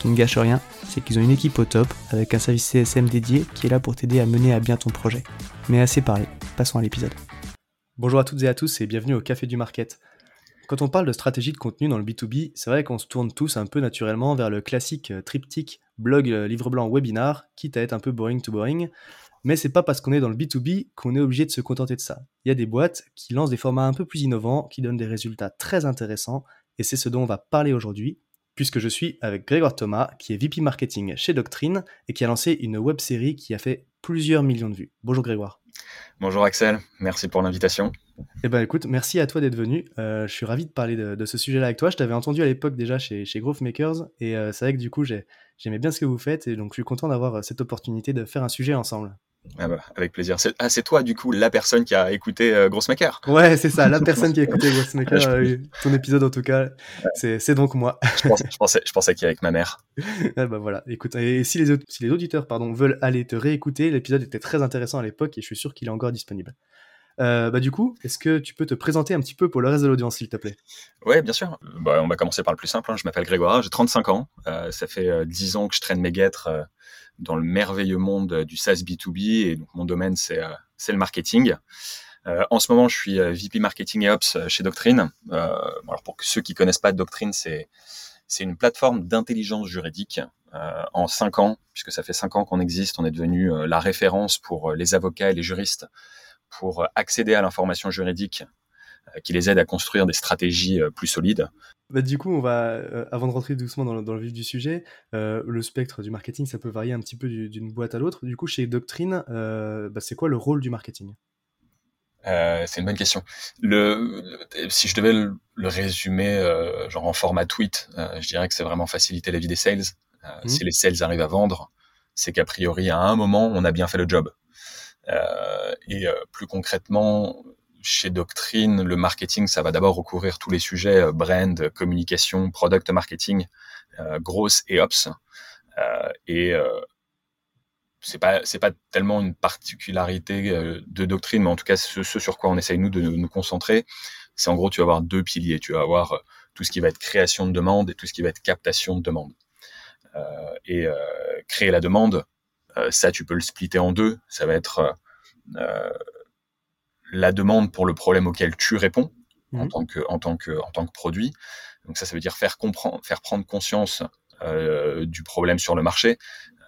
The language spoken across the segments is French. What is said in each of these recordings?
Qui ne gâche rien, c'est qu'ils ont une équipe au top avec un service CSM dédié qui est là pour t'aider à mener à bien ton projet. Mais assez parlé, passons à l'épisode. Bonjour à toutes et à tous et bienvenue au Café du Market. Quand on parle de stratégie de contenu dans le B2B, c'est vrai qu'on se tourne tous un peu naturellement vers le classique euh, triptyque blog, euh, livre blanc, webinar, quitte à être un peu boring to boring. Mais c'est pas parce qu'on est dans le B2B qu'on est obligé de se contenter de ça. Il y a des boîtes qui lancent des formats un peu plus innovants, qui donnent des résultats très intéressants, et c'est ce dont on va parler aujourd'hui, puisque je suis avec Grégoire Thomas, qui est VP Marketing chez Doctrine, et qui a lancé une web série qui a fait plusieurs millions de vues. Bonjour Grégoire. Bonjour Axel, merci pour l'invitation. Eh ben écoute, merci à toi d'être venu. Euh, je suis ravi de parler de, ce sujet-là avec toi. Je t'avais entendu à l'époque déjà chez, chez Growth Makers et euh, c'est vrai que du coup j'aimais bien ce que vous faites et donc je suis content d'avoir euh, cette opportunité de faire un sujet ensemble. Ah bah, avec plaisir. C'est, ah, c'est toi, du coup, la personne qui a écouté euh, Grossmaker Ouais, c'est ça, la personne qui a écouté Grossmaker, euh, ton épisode en tout cas, c'est, c'est donc moi. je, pensais, je, pensais, je pensais qu'il y avec ma mère. ah bah voilà, écoute, et si les, si les auditeurs pardon, veulent aller te réécouter, l'épisode était très intéressant à l'époque et je suis sûr qu'il est encore disponible. Euh, bah du coup, est-ce que tu peux te présenter un petit peu pour le reste de l'audience, s'il te plaît? Ouais, bien sûr. Bah, on va commencer par le plus simple. Hein. Je m'appelle Grégoire, j'ai 35 ans. Euh, ça fait 10 ans que je traîne mes guêtres dans le merveilleux monde du SaaS B2B. Et donc, mon domaine, c'est, euh, le marketing. Euh, en ce moment, je suis euh, VP Marketing et Ops chez Doctrine. alors, pour ceux qui connaissent pas Doctrine, c'est une plateforme d'intelligence juridique. en cinq ans, puisque ça fait cinq ans qu'on existe, on est devenu la référence pour les avocats et les juristes pour accéder à l'information juridique qui les aide à construire des stratégies plus solides. Bah, du coup, on va, euh, avant de rentrer doucement dans le, vif du sujet, euh, le spectre du marketing, ça peut varier un petit peu d'une boîte à l'autre. Du coup, chez Doctrine, euh, bah, c'est quoi le rôle du marketing? C'est une bonne question. Le, si je devais le, résumer genre en format tweet, je dirais que c'est vraiment faciliter la vie des sales. Mmh. Si les sales arrivent à vendre, c'est qu'a priori, à un moment, on a bien fait le job. et plus concrètement, chez Doctrine, le marketing, ça va d'abord recourir tous les sujets euh, brand, communication, product marketing, euh, grosse et ops. Euh, et euh, c'est pas pas tellement une particularité de Doctrine, mais en tout cas ce, sur quoi on essaye nous de nous concentrer, c'est en gros tu vas avoir deux piliers. Tu vas avoir tout ce qui va être création de demande et tout ce qui va être captation de demande. et créer la demande, ça tu peux le splitter en deux. Ça va être la demande pour le problème auquel tu réponds en, mhm. tant que, en, tant que, en tant que produit. Donc ça, ça veut dire faire comprendre, faire prendre conscience euh, du problème sur le marché.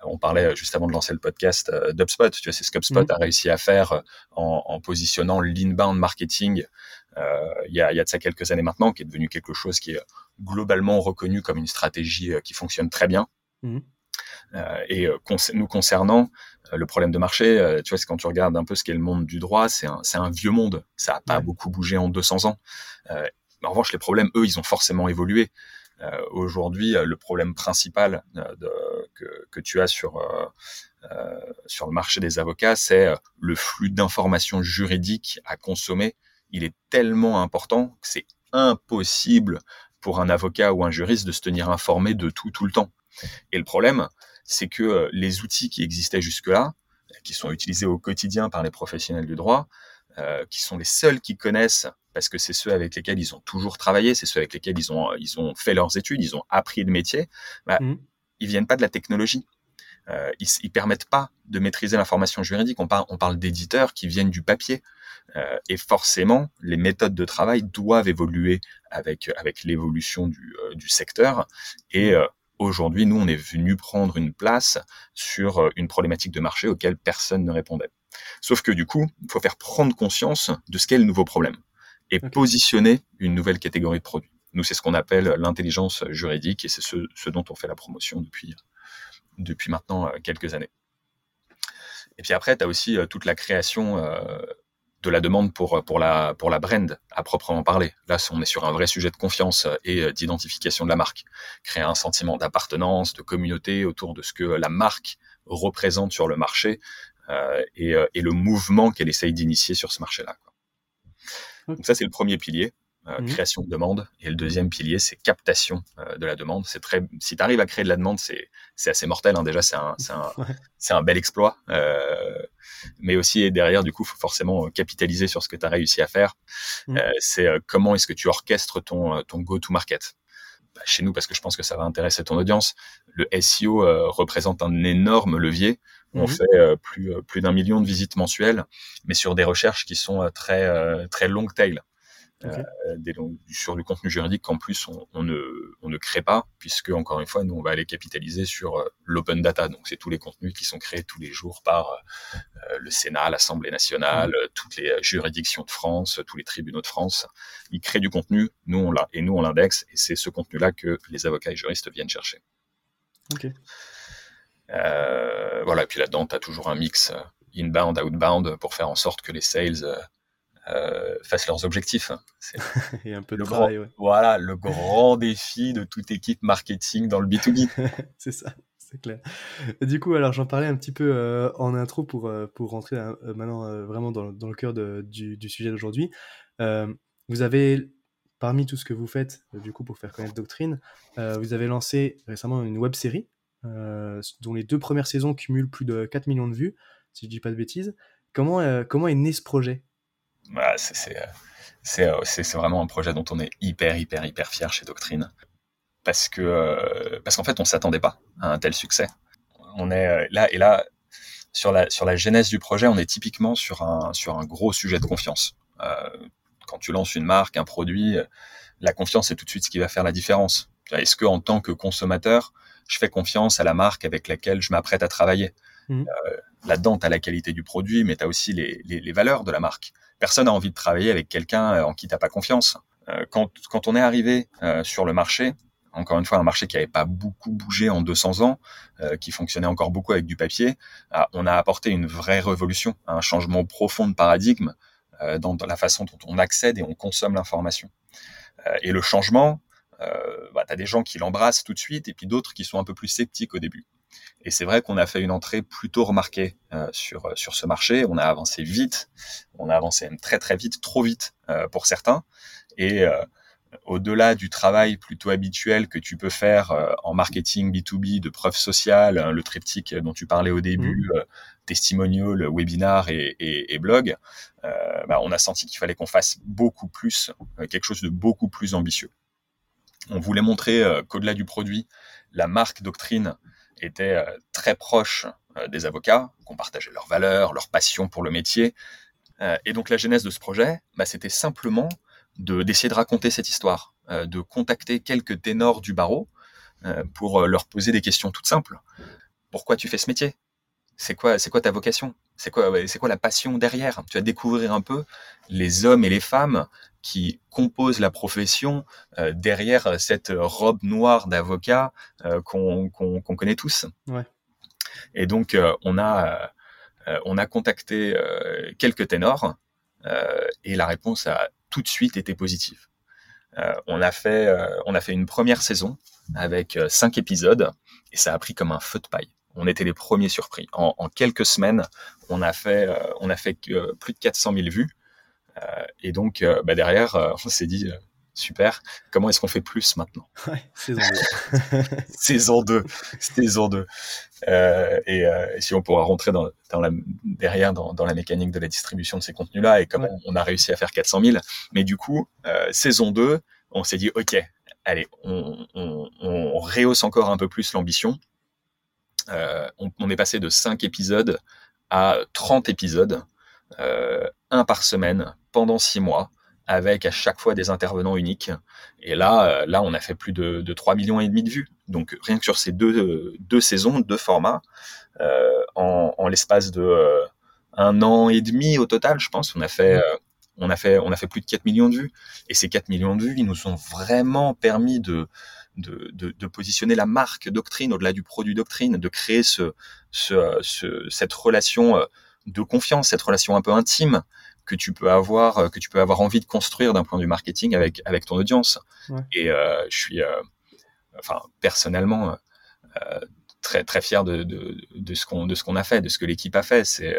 On parlait juste avant de lancer le podcast euh, d'UpSpot. Tu vois, c'est ce qu'UpSpot mhm. a réussi à faire euh, en, en positionnant l'inbound marketing euh, il, y a, il y a de ça quelques années maintenant, qui est devenu quelque chose qui est globalement reconnu comme une stratégie qui fonctionne très bien. Mhm. et nous concernant, le problème de marché, euh, tu vois, c'est quand tu regardes un peu ce qu'est le monde du droit, c'est un, un, vieux monde. Ça n'a pas beaucoup bougé en 200 ans. Euh, en revanche, les problèmes, eux, ils ont forcément évolué. Euh, Aujourd'hui, le problème principal de, que, que, tu as sur euh, sur le marché des avocats, c'est le flux d'informations juridiques à consommer. Il est tellement important que c'est impossible pour un avocat ou un juriste de se tenir informé de tout tout le temps. Et le problème, c'est que euh, les outils qui existaient jusque-là, qui sont utilisés au quotidien par les professionnels du droit, qui sont les seuls qui connaissent parce que c'est ceux avec lesquels ils ont toujours travaillé, c'est ceux avec lesquels ils ont, ils ont fait leurs études, ils ont appris le métier, bah, mmh. ils viennent pas de la technologie. Euh, ils, ils permettent pas de maîtriser l'information juridique. On parle, on parle d'éditeurs qui viennent du papier. Euh, et forcément, les méthodes de travail doivent évoluer avec, avec l'évolution du, euh, du secteur. Et mmh. euh, aujourd'hui, nous, on est venu prendre une place sur euh, une problématique de marché auquel personne ne répondait. Sauf que du coup, il faut faire prendre conscience de ce qu'est le nouveau problème et positionner une nouvelle catégorie de produits. Nous, c'est ce qu'on appelle l'intelligence juridique et c'est ce, ce, dont on fait la promotion depuis, depuis maintenant euh, quelques années. Et puis après, tu as aussi euh, toute la création euh, de la demande pour, pour, la, pour la brand à proprement parler. Là, on est sur un vrai sujet de confiance et d'identification de la marque. Créer un sentiment d'appartenance, de communauté autour de ce que la marque représente sur le marché euh, et, et, le mouvement qu'elle essaye d'initier sur ce marché-là. Donc ça, c'est le premier pilier. Euh, mmh. création de demande. Et le deuxième pilier c'est captation euh, de la demande. C'est très si tu arrives à créer de la demande c'est c'est assez mortel hein. déjà c'est un c'est un c'est un bel exploit euh, mais aussi derrière du coup faut forcément capitaliser sur ce que tu as réussi à faire. Euh, c'est comment est-ce que tu orchestres ton ton go to market bah, chez nous parce que je pense que ça va intéresser ton audience le SEO représente un énorme levier. On mmh. fait plus plus d'un million de visites mensuelles mais sur des recherches qui sont très très long tail euh, des, sur du contenu juridique qu'en plus on, on, ne, on ne crée pas, puisque encore une fois, nous on va aller capitaliser sur euh, l'open data. Donc c'est tous les contenus qui sont créés tous les jours par euh, le Sénat, l'Assemblée nationale, mmh. toutes les juridictions de France, tous les tribunaux de France. Ils créent du contenu, nous on l'a et nous on l'indexe, et c'est ce contenu-là que les avocats et juristes viennent chercher. Ok. voilà, et puis là-dedans, tu as toujours un mix inbound, outbound pour faire en sorte que les sales euh, fassent leurs objectifs. C'est Et un peu le de travail, grand, Voilà, le grand défi de toute équipe marketing dans le B2B. c'est ça, c'est clair. du coup, alors j'en parlais un petit peu euh, en intro pour, euh, pour rentrer euh, maintenant vraiment dans, dans, le cœur de, du, du, sujet d'aujourd'hui. vous avez, parmi tout ce que vous faites, du coup, pour faire connaître Doctrine, vous avez lancé récemment une web série dont les deux premières saisons cumulent plus de 4 millions de vues, si je dis pas de bêtises. Comment, comment est né ce projet? Bah, euh, c'est vraiment un projet dont on est hyper, hyper, hyper fier chez Doctrine. Parce que euh, parce qu'en fait, on s'attendait pas à un tel succès. On est euh, là et là sur la sur la genèse du projet, on est typiquement sur un sur un gros sujet de confiance. Euh, quand tu lances une marque, un produit, la confiance est tout de suite ce qui va faire la différence. Est-ce que en tant que consommateur, je fais confiance à la marque avec laquelle je m'apprête à travailler? Mmh. euh, Là-dedans, tu as la qualité du produit, mais tu as aussi les, les, les, valeurs de la marque personne n'a envie de travailler avec quelqu'un euh, en qui t'as pas confiance. Euh, quand, quand on est arrivé euh, sur le marché, encore une fois, un marché qui n'avait pas beaucoup bougé en 200 ans, qui fonctionnait encore beaucoup avec du papier, on a apporté une vraie révolution, un changement profond de paradigme dans, la façon dont on accède et on consomme l'information. et le changement, bah, tu as des gens qui l'embrassent tout de suite et puis d'autres qui sont un peu plus sceptiques au début. Et c'est vrai qu'on a fait une entrée plutôt remarquée euh, sur euh, sur ce marché. On a avancé vite, on a avancé même très très vite, trop vite euh, pour certains. Et euh, au-delà du travail plutôt habituel que tu peux faire en marketing B2B de preuves sociales, hein, le triptyque dont tu parlais au début, mmh. testimonial, webinar et, et, et blog, bah, on a senti qu'il fallait qu'on fasse beaucoup plus, quelque chose de beaucoup plus ambitieux. On voulait montrer qu'au-delà du produit, la marque doctrine étaient euh, très proches euh, des avocats, qu'on partageait leurs valeurs, leur passion pour le métier. Euh, et donc la genèse de ce projet, bah, c'était simplement de d'essayer de raconter cette histoire, de contacter quelques ténors du barreau pour leur poser des questions toutes simples. Pourquoi tu fais ce métier? C'est quoi, c'est quoi ta vocation? C'est quoi, c'est quoi la passion derrière? Tu vas découvrir un peu les hommes et les femmes qui composent la profession euh, derrière cette robe noire d'avocat euh, qu'on qu connaît tous. Ouais. Et donc euh, on a euh, on a contacté euh, quelques ténors et la réponse a tout de suite été positive. on a fait on a fait une première saison avec cinq épisodes et ça a pris comme un feu de paille. On était les premiers surpris. En, en quelques semaines, on a fait on a fait plus de 400 000 vues. Euh, et donc, euh, bah derrière, euh, on s'est dit, super. Comment est-ce qu'on fait plus maintenant? Ouais, Saison 2. saison 2. Saison 2. Euh, et, euh, si on pourra rentrer dans, dans la, derrière dans, dans, la mécanique de la distribution de ces contenus-là et comment on a réussi à faire 400 000. Mais du coup, euh, saison 2, on s'est dit, OK, allez, on, on, on, rehausse encore un peu plus l'ambition. On, on, est passé de 5 épisodes à 30 épisodes, un par semaine, pendant 6 mois avec à chaque fois des intervenants uniques. Et là, euh, là, on a fait plus de, de 3 millions et demi de vues. Donc rien que sur ces deux, deux saisons, deux formats, euh, en, en l'espace de euh, un an et demi au total, je pense, on a fait, euh, on a fait, on a fait plus de 4 millions de vues. Et ces 4 millions de vues, ils nous ont vraiment permis de, de, de, de positionner la marque Doctrine au-delà du produit Doctrine, de créer ce, ce, ce, cette relation de confiance, cette relation un peu intime que tu peux avoir, euh, que tu peux avoir envie de construire d'un point de vue marketing avec avec ton audience. Ouais. Et euh, je suis, euh, enfin personnellement, euh, très très fier de, de, de ce qu'on de ce qu'on a fait, de ce que l'équipe a fait. C'est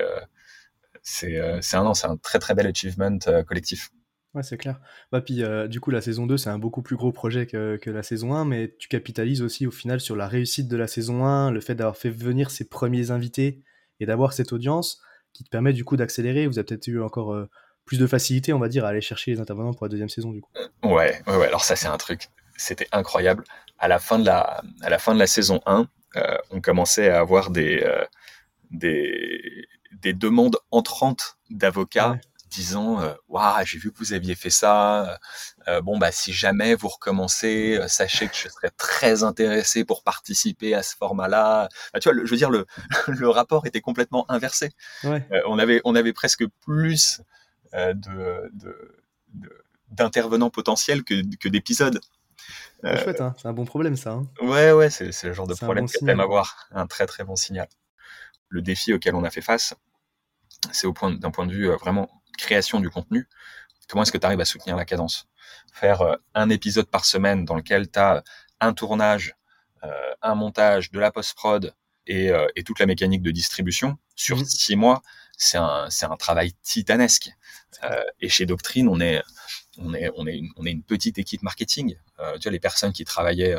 c'est c'est un c'est un très très bel achievement collectif. Ouais, c'est clair. Bah, puis, euh, du coup, la saison 2, c'est un beaucoup plus gros projet que, que, la saison 1, mais tu capitalises aussi au final sur la réussite de la saison 1, le fait d'avoir fait venir ses premiers invités et d'avoir cette audience qui te permet du coup d'accélérer. Vous avez peut-être eu encore euh, plus de facilité, on va dire, à aller chercher les intervenants pour la deuxième saison du coup. Ouais, ouais, ouais. Alors ça, c'est un truc, c'était incroyable. À la fin de la, à la fin de la saison 1, euh, on commençait à avoir des, euh, des, des demandes entrantes d'avocats. Ouais disant euh, waouh j'ai vu que vous aviez fait ça euh, bon bah si jamais vous recommencez euh, sachez que je serais très intéressé pour participer à ce format là bah, tu vois le, je veux dire le, le rapport était complètement inversé. Ouais. on avait on avait presque plus de, de, d'intervenants potentiels que, que d'épisodes. C'est chouette hein. C'est un bon problème ça hein. Ouais ouais c'est, c'est le genre de problème bon que t'aimes avoir. Un très très bon signal. Le défi auquel on a fait face c'est au point d'un point de vue vraiment création du contenu, comment est-ce que tu arrives à soutenir la cadence? Faire euh, un épisode par semaine dans lequel tu as un tournage, euh, un montage, de la post-prod et, euh, et, toute la mécanique de distribution sur mmh. six mois, c'est un, travail titanesque. Euh, et chez Doctrine, on est, on est, on est, une, on est une petite équipe marketing. Euh, tu vois, les personnes qui travaillaient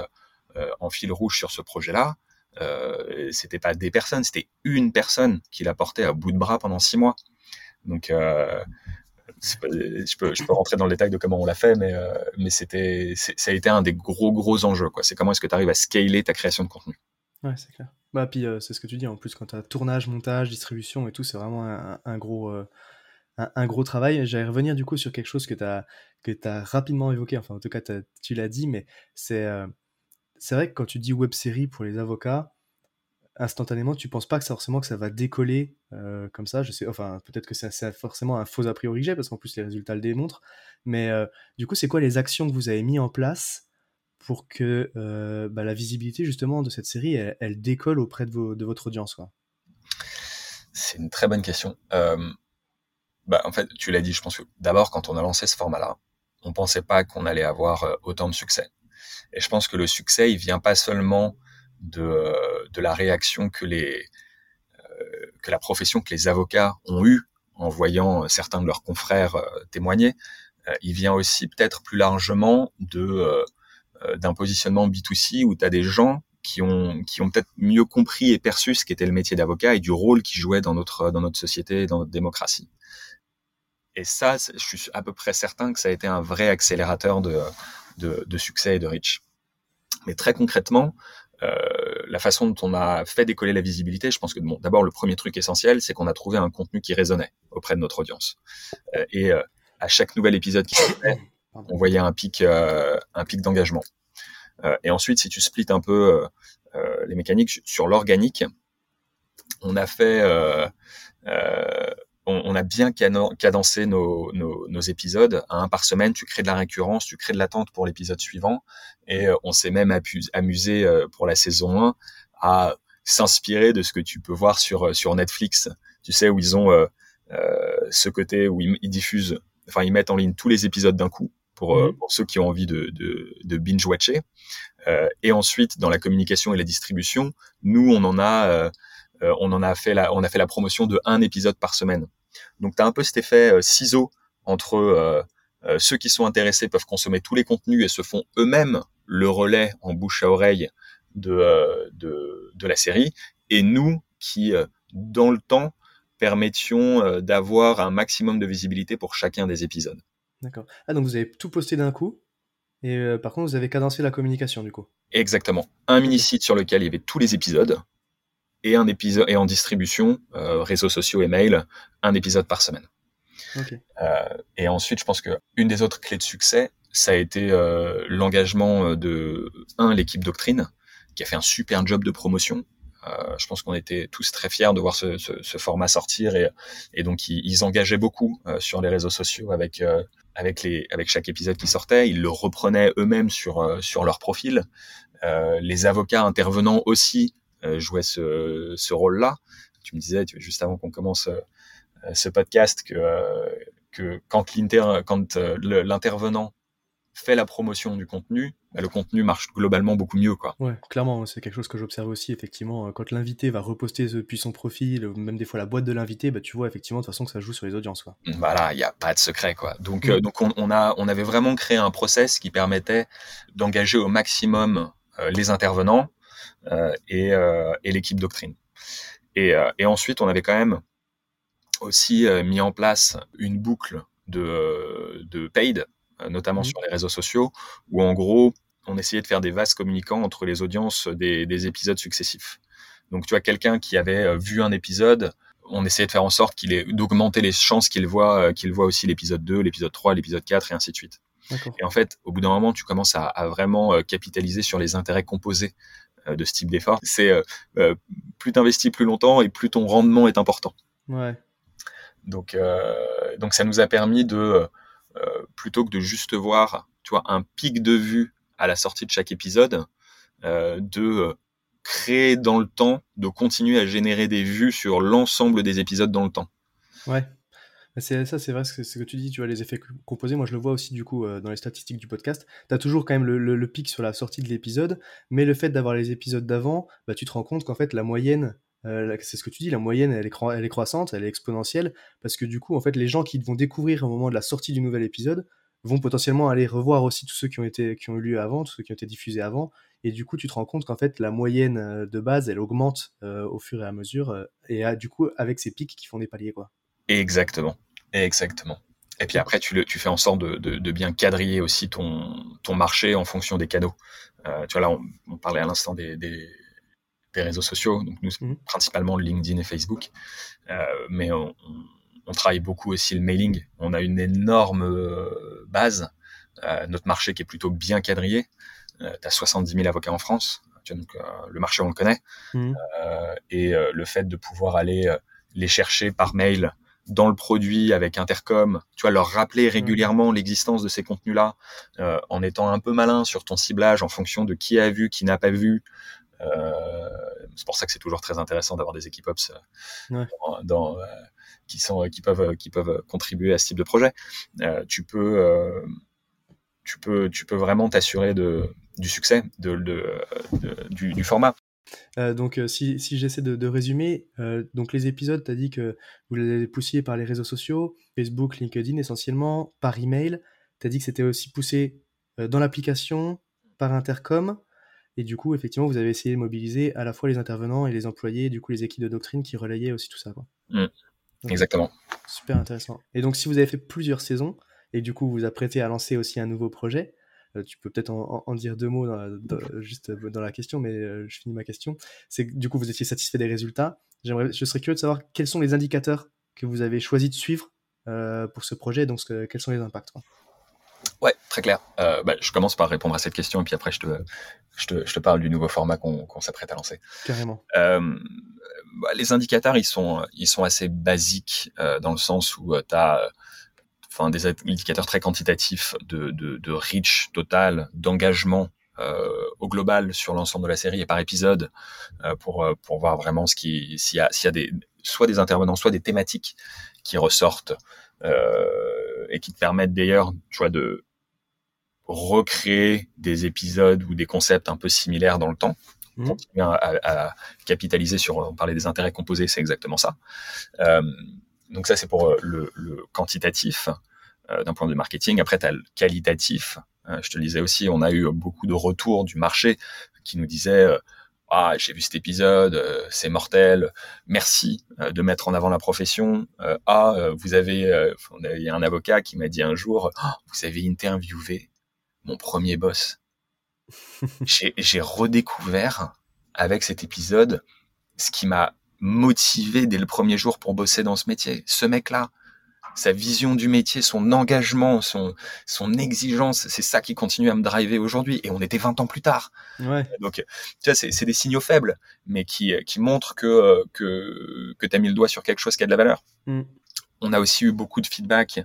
euh, en fil rouge sur ce projet-là, euh, c'était pas des personnes, c'était une personne qui l'a porté à bout de bras pendant six mois. Donc, euh, je, peux, rentrer dans le détail de comment on l'a fait, mais, euh, c'était, ça a été un des gros, gros enjeux. C'est comment est-ce que tu arrives à scaler ta création de contenu. Ouais, c'est clair. Bah, puis euh, c'est ce que tu dis, en plus, quand tu as tournage, montage, distribution et tout, c'est vraiment un, gros, un, gros travail. J'allais revenir du coup sur quelque chose que tu as, rapidement évoqué, enfin, en tout cas, tu l'as dit, mais c'est, c'est vrai que quand tu dis web série pour les avocats, instantanément, tu penses pas que ça, forcément que ça va décoller euh, comme ça? Je sais, enfin, peut-être que c'est forcément un faux a priori que j'ai, parce qu'en plus les résultats le démontrent. Mais euh, du coup, c'est quoi les actions que vous avez mis en place pour que euh, bah, la visibilité justement de cette série, elle, décolle auprès de votre audience C'est une très bonne question. bah, en fait, tu l'as dit, je pense que d'abord, quand on a lancé ce format-là, on pensait pas qu'on allait avoir autant de succès. Et je pense que le succès, il vient pas seulement de, de la réaction que les euh, que la profession, que les avocats ont eu en voyant certains de leurs confrères euh, témoigner. Euh, il vient aussi peut-être plus largement de d'un positionnement B2C où tu as des gens qui ont qui ont peut-être mieux compris et perçu ce qu'était le métier d'avocat et du rôle qu'ils jouaient dans notre dans notre société, dans notre démocratie. Et ça, je suis à peu près certain que ça a été un vrai accélérateur de de, succès et de reach. Mais très concrètement, euh, la façon dont on a fait décoller la visibilité, je pense que bon, d'abord le premier truc essentiel, c'est qu'on a trouvé un contenu qui résonnait auprès de notre audience. Euh, et euh, à chaque nouvel épisode qui sortait, on voyait un pic, un pic d'engagement. et ensuite, si tu splits un peu les mécaniques sur l'organique, on a fait on, on, a bien cadencé nos, nos, nos, épisodes. Un par semaine, tu crées de la récurrence, tu crées de l'attente pour l'épisode suivant. Et euh, on s'est même amusé euh, pour la saison 1 à s'inspirer de ce que tu peux voir sur, euh, sur Netflix. Tu sais, où ils ont euh, ce côté où ils, ils, diffusent, enfin, ils mettent en ligne tous les épisodes d'un coup pour, mmh. pour ceux qui ont envie de, de, de binge-watcher. et ensuite, dans la communication et la distribution, nous, on en a euh, on en a fait la, on a fait la promotion de un épisode par semaine. Donc tu as un peu cet effet euh, ciseau entre euh, ceux qui sont intéressés peuvent consommer tous les contenus et se font eux-mêmes le relais en bouche à oreille de, de, de la série. Et nous qui, dans le temps, permettions d'avoir un maximum de visibilité pour chacun des épisodes. D'accord. Ah, donc vous avez tout posté d'un coup et euh, par contre, vous avez cadencé la communication du coup. Exactement. Un mini-site sur lequel il y avait tous les épisodes et un épisode et en distribution, euh, réseaux sociaux et mail, un épisode par semaine. Euh, et ensuite, je pense que une des autres clés de succès, ça a été l'engagement de un l'équipe Doctrine, qui a fait un super job de promotion. je pense qu'on était tous très fiers de voir ce, format sortir et, et donc ils, ils engageaient beaucoup sur les réseaux sociaux avec avec les avec chaque épisode qui sortait, ils le reprenaient eux-mêmes sur euh, sur leur profil. Euh, les avocats intervenants aussi euh, jouaient ce, ce rôle-là. Tu me disais juste avant qu'on commence ce podcast que que quand l'inter quand l'intervenant fait la promotion du contenu, bah, le contenu marche globalement beaucoup mieux. Quoi. Ouais, clairement, c'est quelque chose que j'observe aussi, effectivement. Quand l'invité va reposter depuis son profil, même des fois la boîte de l'invité, bah, tu vois effectivement de toute façon que ça joue sur les audiences. Quoi. Voilà, il n'y a pas de secret. Quoi. Donc, mm. euh, donc on, a, on avait vraiment créé un process qui permettait d'engager au maximum euh, les intervenants euh, et, et l'équipe doctrine. Et, et ensuite, on avait quand même aussi mis en place une boucle de, de paid euh, notamment mmh. sur les réseaux sociaux, où en gros, on essayait de faire des vases communicants entre les audiences des, épisodes successifs. Donc, tu vois, quelqu'un qui avait euh, vu un épisode, on essayait de faire en sorte qu'il ait, d'augmenter les chances qu'il voit, euh, qu'il voit aussi l'épisode 2, l'épisode 3, l'épisode 4 et ainsi de suite. Et en fait, au bout d'un moment, tu commences à, vraiment capitaliser sur les intérêts composés de ce type d'effort. C'est euh, plus t'investis plus longtemps et plus ton rendement est important. Ouais. Donc, donc ça nous a permis de euh, plutôt que de juste voir, tu vois, un pic de vue à la sortie de chaque épisode, euh, de euh, créer dans le temps, de continuer à générer des vues sur l'ensemble des épisodes dans le temps. Ouais. C'est ça, c'est vrai ce que, tu dis, tu vois, les effets composés, moi je le vois aussi du coup dans les statistiques du podcast. Tu as toujours quand même le, pic sur la sortie de l'épisode, mais le fait d'avoir les épisodes d'avant, bah, tu te rends compte qu'en fait la moyenne euh, c'est ce que tu dis, la moyenne elle est, croissante, elle est exponentielle, parce que du coup, en fait, les gens qui vont découvrir au moment de la sortie du nouvel épisode vont potentiellement aller revoir aussi tous ceux qui ont, été, qui ont eu lieu avant, tous ceux qui ont été diffusés avant, et du coup, tu te rends compte qu'en fait, la moyenne euh, de base, elle augmente euh, au fur et à mesure, et du coup, avec ces pics qui font des paliers, quoi. Exactement, exactement. Et puis après, tu, le, tu fais en sorte de, de, bien quadriller aussi ton, ton marché en fonction des canaux. tu vois, là, on, parlait à l'instant des des réseaux sociaux, donc nous, mmh. principalement LinkedIn et Facebook, euh, mais on, travaille beaucoup aussi le mailing. On a une énorme euh, base, euh, notre marché qui est plutôt bien quadrillé. tu as 70 000 avocats en France, donc le marché on le connaît, mmh. et le fait de pouvoir aller les chercher par mail dans le produit avec Intercom, tu vois, leur rappeler mmh. régulièrement l'existence de ces contenus-là, en étant un peu malin sur ton ciblage en fonction de qui a vu, qui n'a pas vu, euh, c'est pour ça que c'est toujours très intéressant d'avoir des équipes ops euh, dans, euh, qui sont qui peuvent qui peuvent contribuer à ce type de projet. tu peux tu peux tu peux vraiment t'assurer de du succès de, du, format. Donc, si, si j'essaie de, résumer, donc les épisodes, tu as dit que vous les poussiez par les réseaux sociaux, Facebook, LinkedIn essentiellement, par email. Tu as dit que c'était aussi poussé dans l'application, par Intercom. Et du coup, effectivement, vous avez essayé de mobiliser à la fois les intervenants et les employés, du coup les équipes de doctrine qui relayaient aussi tout ça. Quoi. Mmh. Exactement. Super intéressant. Et donc, si vous avez fait plusieurs saisons et du coup vous apprêtez à lancer aussi un nouveau projet, euh, tu peux peut-être en, dire deux mots juste dans la question, mais euh, je finis ma question. C'est du coup vous étiez satisfait des résultats. J'aimerais, je serais curieux de savoir quels sont les indicateurs que vous avez choisi de suivre euh, pour ce projet, donc quels sont les impacts. Ouais, très clair. Euh, bah, je commence par répondre à cette question et puis après je te, je te, je te parle du nouveau format qu'on s'apprête à lancer. Carrément. Euh, bah, les indicateurs, ils sont, ils sont assez basiques euh, dans le sens où tu as enfin, des indicateurs très quantitatifs de, de, de reach total, d'engagement au global sur l'ensemble de la série et par épisode pour, pour voir vraiment ce qui, s'il y a, s'il y a des, soit des intervenants, soit des thématiques qui ressortent euh, et qui te permettent d'ailleurs, tu vois, de recréer des épisodes ou des concepts un peu similaires dans le temps. Mmh. Continuer à, capitaliser sur, on parlait des intérêts composés, c'est exactement ça. Euh, donc ça, c'est pour euh, le, quantitatif. d'un point de vue marketing. Après, tu as le qualitatif. je te le disais aussi, on a eu beaucoup de retours du marché qui nous disaient ah j'ai vu cet épisode, c'est mortel, merci de mettre en avant la profession. ah vous avez, il y a un avocat qui m'a dit un jour, ah, vous avez interviewé mon premier boss. j'ai redécouvert avec cet épisode ce qui m'a motivé dès le premier jour pour bosser dans ce métier. Ce mec-là, sa vision du métier, son engagement, son, son exigence, c'est ça qui continue à me driver aujourd'hui. Et on était 20 ans plus tard. Ouais. Donc, tu vois, c'est des signaux faibles, mais qui, qui montrent que, que, que tu as mis le doigt sur quelque chose qui a de la valeur. Mm. On a aussi eu beaucoup de feedback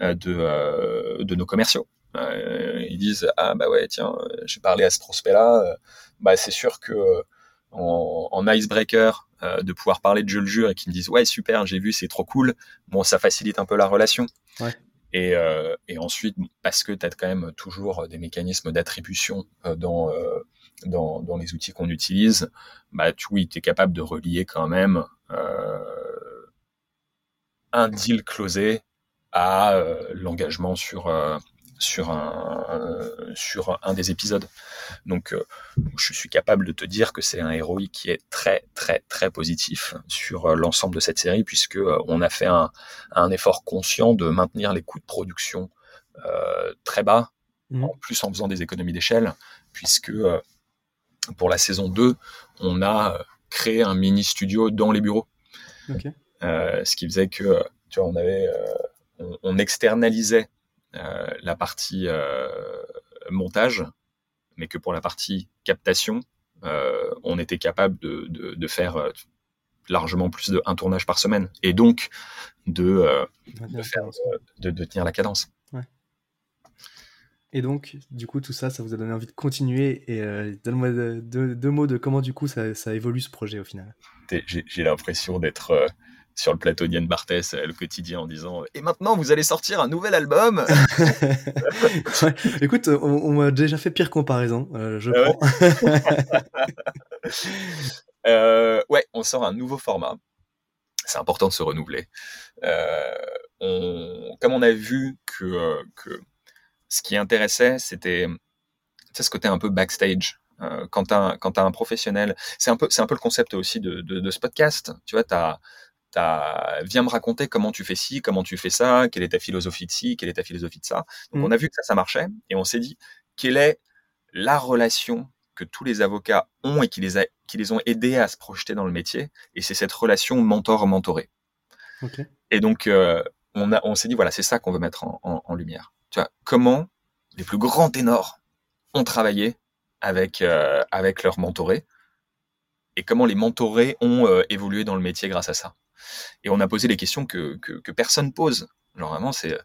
euh, de, euh, de nos commerciaux. Euh, ils disent ah bah ouais tiens j'ai parlé à ce prospect là bah c'est sûr que en, en icebreaker euh, de pouvoir parler de je le jure et qu'ils me disent ouais super j'ai vu c'est trop cool. Bon ça facilite un peu la relation. Et, euh, et, ensuite parce que tu as quand même toujours des mécanismes d'attribution euh, dans, dans, dans les outils qu'on utilise bah tu oui tu es capable de relier quand même un deal closé à l'engagement sur sur un, sur un des épisodes. Donc, euh, je suis capable de te dire que c'est un héroïque qui est très, très, très positif sur euh, l'ensemble de cette série, puisque euh, on a fait un, un, effort conscient de maintenir les coûts de production très bas, mmh. en plus en faisant des économies d'échelle, puisque pour la saison 2, on a créé un mini studio dans les bureaux. ce qui faisait que, tu vois, on avait, on externalisait euh, la partie euh, montage, mais que pour la partie captation, euh, on était capable de, de, faire largement plus de un tournage par semaine et donc de, de, de, tenir la cadence. Et donc, du coup, tout ça, ça vous a donné envie de continuer. Et donne-moi deux, mots de comment, du coup, ça, ça évolue ce projet au final? J'ai l'impression d'être sur le plateau d'Yann Barthès, euh, le quotidien, en disant Et maintenant, vous allez sortir un nouvel album Écoute, on, m'a déjà fait pire comparaison, euh, je ah prends. Euh, ouais, on sort un nouveau format. C'est important de se renouveler. comme on a vu que, que ce qui intéressait, c'était ce côté un peu backstage. quand tu as, as, un professionnel, c'est un, peu, un peu le concept aussi de, de, de ce podcast. Tu vois, tu as viens me raconter comment tu fais ci, comment tu fais ça, quelle est ta philosophie de ci, quelle est ta philosophie de ça. Donc mm. on a vu que ça, ça marchait et on s'est dit quelle est la relation que tous les avocats ont et qui les, a, qui les ont aidés à se projeter dans le métier? Et c'est cette relation mentor-mentoré. Et donc, euh, on, a, on s'est dit, voilà, c'est ça qu'on veut mettre en, lumière. Tu vois, comment les plus grands ténors ont travaillé avec, euh, avec leurs mentorés et comment les mentorés ont euh, évolué dans le métier grâce à ça? Et on a posé les questions que, que, personne pose. Genre vraiment, c'est euh,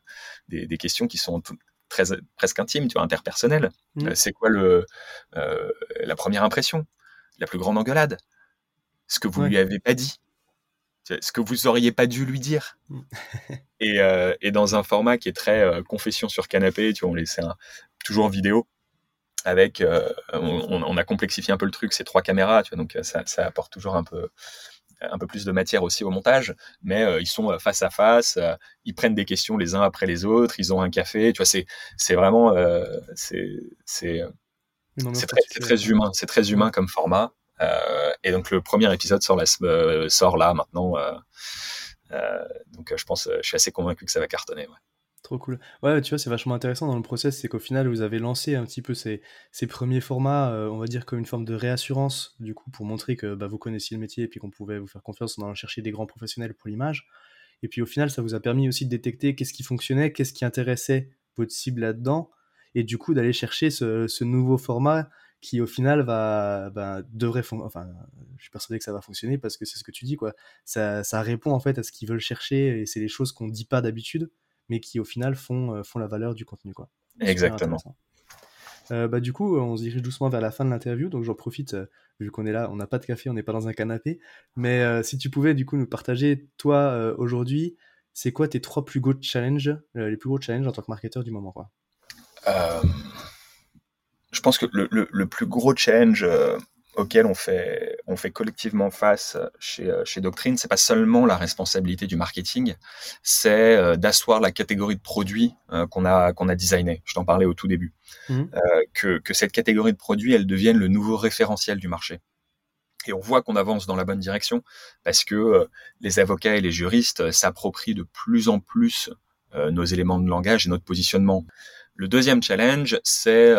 des, des, questions qui sont très, presque intimes, tu vois, interpersonnelles. Mmh. Euh, c'est quoi le, euh, la première impression? La plus grande engueulade? Ce que vous lui avez pas dit? Ce que vous auriez pas dû lui dire? Mmh. et, et, dans un format qui est très confession sur canapé, tu vois, on laissait un, toujours vidéo avec, on, on, a complexifié un peu le truc, c'est trois caméras, tu vois, donc ça, ça apporte toujours un peu, un peu plus de matière aussi au montage, mais euh, ils sont euh, face à face, euh, ils prennent des questions les uns après les autres, ils ont un café, tu vois, c'est c'est vraiment c'est c'est c'est très, très, humain, c'est très humain comme format. et donc le premier épisode sort là, sort là maintenant. donc je pense, je suis assez convaincu que ça va cartonner. Ouais. Trop cool. Ouais, tu vois, c'est vachement intéressant dans le process, c'est qu'au final, vous avez lancé un petit peu ces, ces premiers formats, euh, on va dire comme une forme de réassurance, du coup, pour montrer que bah, vous connaissiez le métier et puis qu'on pouvait vous faire confiance en allant chercher des grands professionnels pour l'image. Et puis au final, ça vous a permis aussi de détecter qu'est-ce qui fonctionnait, qu'est-ce qui intéressait votre cible là-dedans, et du coup d'aller chercher ce, ce, nouveau format qui au final va bah, devrait enfin je suis persuadé que ça va fonctionner parce que c'est ce que tu dis quoi ça, ça répond en fait à ce qu'ils veulent chercher et c'est les choses qu'on dit pas d'habitude mais qui au final font, euh, font la valeur du contenu. Quoi. Exactement. Euh, bah, du coup, on se dirige doucement vers la fin de l'interview, donc j'en profite, euh, vu qu'on est là, on n'a pas de café, on n'est pas dans un canapé, mais si tu pouvais du coup nous partager, toi, aujourd'hui, c'est quoi tes trois plus gros challenges, les plus gros challenges en tant que marketeur du moment quoi? Je pense que le, le, plus gros challenge auquel on fait, on fait collectivement face chez, chez Doctrine, c'est pas seulement la responsabilité du marketing, c'est euh, d'asseoir la catégorie de produits euh, qu'on a, qu'on a designé. Je t'en parlais au tout début. Mmh. Euh, que, que cette catégorie de produits, elle devienne le nouveau référentiel du marché. Et on voit qu'on avance dans la bonne direction parce que les avocats et les juristes s'approprient de plus en plus nos éléments de langage et notre positionnement. Le deuxième challenge, c'est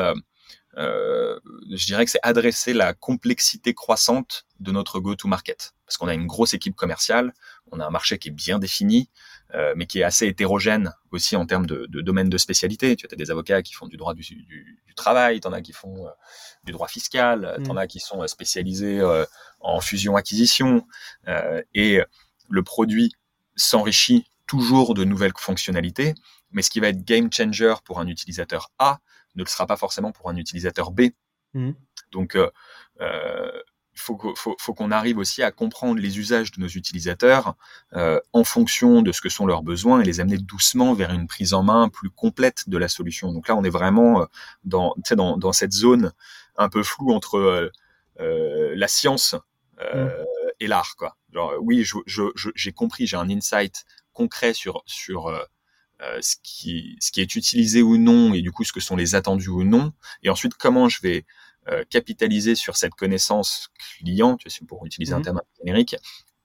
euh, je dirais que c'est adresser la complexité croissante de notre go-to-market. Parce qu'on a une grosse équipe commerciale, on a un marché qui est bien défini, euh, mais qui est assez hétérogène aussi en termes de, de domaine de spécialité. Tu as des avocats qui font du droit du, du, du travail, tu en as qui font euh, du droit fiscal, tu en mm. as qui sont spécialisés en fusion-acquisition. et le produit s'enrichit toujours de nouvelles fonctionnalités, mais ce qui va être game changer pour un utilisateur A, ne le sera pas forcément pour un utilisateur B. Mmh. Donc, il euh, euh, faut, qu'on arrive aussi à comprendre les usages de nos utilisateurs euh, en fonction de ce que sont leurs besoins et les amener doucement vers une prise en main plus complète de la solution. Donc là, on est vraiment dans, dans, dans cette zone un peu floue entre la science mmh. et l'art. Quoi. oui, j'ai compris, j'ai un insight concret sur, sur euh, ce, qui, ce qui est utilisé ou non et du coup ce que sont les attendus ou non, et ensuite comment je vais euh, capitaliser sur cette connaissance client, tu sais, pour utiliser un mmh terme générique,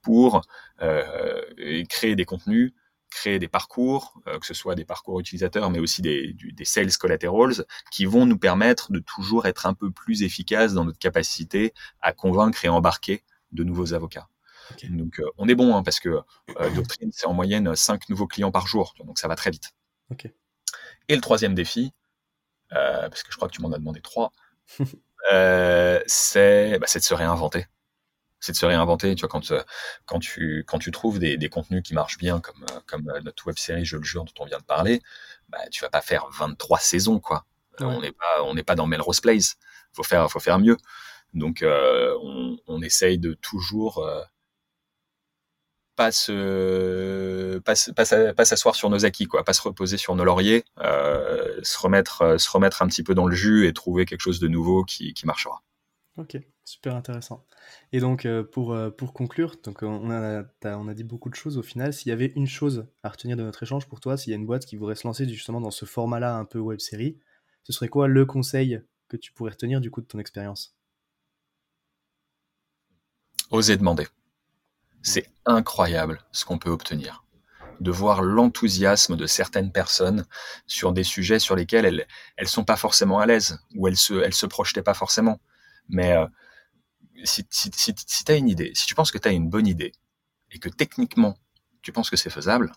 pour euh, créer des contenus, créer des parcours, que ce soit des parcours utilisateurs, mais aussi des, des sales collaterals, qui vont nous permettre de toujours être un peu plus efficaces dans notre capacité à convaincre et embarquer de nouveaux avocats. Donc euh, on est bon hein, parce que euh, Doctrine, c'est en moyenne 5 nouveaux clients par jour, donc ça va très vite. Et le troisième défi, euh, parce que je crois que tu m'en as demandé trois, c'est bah, de se réinventer. C'est de se réinventer. Tu vois, quand, quand, tu, quand tu trouves des, des, contenus qui marchent bien, comme, comme notre web série, je le jure, dont on vient de parler, bah, tu vas pas faire 23 saisons, quoi. On n'est pas, on n'est pas dans Melrose Place. Faut faire, faut faire mieux. Donc, on, on, essaye de toujours pas se pas, pas, s'asseoir sur nos acquis quoi. Pas se reposer sur nos lauriers euh, se remettre euh, se remettre un petit peu dans le jus et trouver quelque chose de nouveau qui, qui marchera. Ok super intéressant. Et donc euh, pour pour conclure donc on a on a dit beaucoup de choses au final. S'il y avait une chose à retenir de notre échange pour toi s'il y a une boîte qui voudrait se lancer justement dans ce format là un peu web série ce serait quoi le conseil que tu pourrais retenir du coup de ton expérience? Oser demander c'est incroyable ce qu'on peut obtenir. De voir l'enthousiasme de certaines personnes sur des sujets sur lesquels elles, elles sont pas forcément à l'aise, ou elles se, elles se projetaient pas forcément. Mais euh, si, si, si, si tu as une idée, si tu penses que tu as une bonne idée, et que techniquement, tu penses que c'est faisable,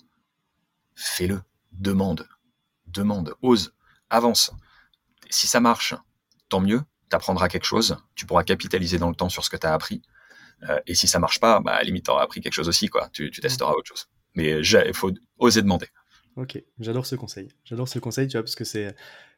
fais-le. Demande. Demande. Ose. Avance. Si ça marche, tant mieux. Tu apprendras quelque chose. Tu pourras capitaliser dans le temps sur ce que tu as appris. Euh, et si ça marche pas, bah, à la limite, t'auras appris quelque chose aussi, quoi. Tu, tu testeras autre chose. Mais il faut oser demander. Ok, j'adore ce conseil. J'adore ce conseil, tu vois, parce que c'est,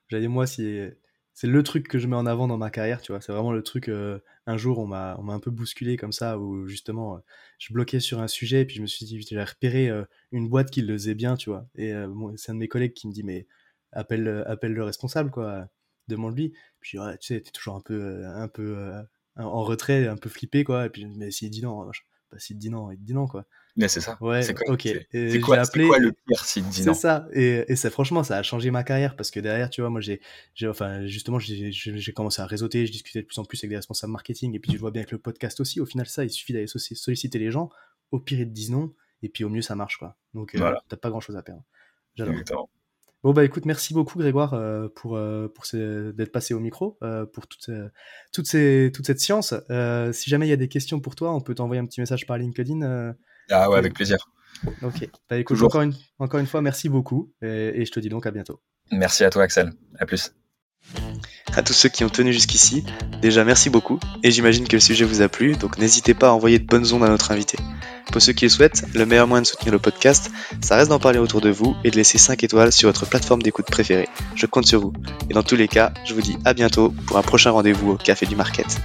j'allais moi, c'est, c'est le truc que je mets en avant dans ma carrière, tu vois. C'est vraiment le truc. Euh, un jour, on m'a, on m'a un peu bousculé comme ça, où justement, euh, je bloquais sur un sujet, et puis je me suis dit, j'ai repéré une boîte qui le faisait bien, tu vois. Et c'est un de mes collègues qui me dit, mais appelle, appelle le responsable, quoi. Demande-lui. Puis ouais, tu sais, t'es toujours un peu, un peu en retrait, un peu flippé, quoi. Et puis, mais s'il dit non, bah, s'il dit non, il dit non, quoi. Mais c'est ça. Ouais, c'est quoi. C'est quoi, quoi, le pire s'il dit non? C'est ça. Et, et ça, franchement, ça a changé ma carrière parce que derrière, tu vois, moi, j'ai, enfin, justement, j'ai commencé à réseauter, je discutais de plus en plus avec des responsables marketing. Et puis, je vois bien que le podcast aussi, au final, ça, il suffit d'aller solliciter les gens. Au pire, ils te disent non. Et puis, au mieux, ça marche, quoi. Donc, euh, t'as pas grand chose à perdre. J'adore. Bon bah écoute, merci beaucoup Grégoire euh, pour, euh, pour d'être passé au micro, euh, pour toute, toute, ces, toute cette science. si jamais il y a des questions pour toi, on peut t'envoyer un petit message par LinkedIn. ah ouais, avec plaisir. Ok, bah écoute, encore une, encore une fois, merci beaucoup et, et je te dis donc à bientôt. Merci à toi Axel, à plus. À tous ceux qui ont tenu jusqu'ici, déjà merci beaucoup, et j'imagine que le sujet vous a plu, donc n'hésitez pas à envoyer de bonnes ondes à notre invité. Pour ceux qui le souhaitent, le meilleur moyen de soutenir le podcast, ça reste d'en parler autour de vous et de laisser 5 étoiles sur votre plateforme d'écoute préférée. Je compte sur vous. Et dans tous les cas, je vous dis à bientôt pour un prochain rendez-vous au Café du Market.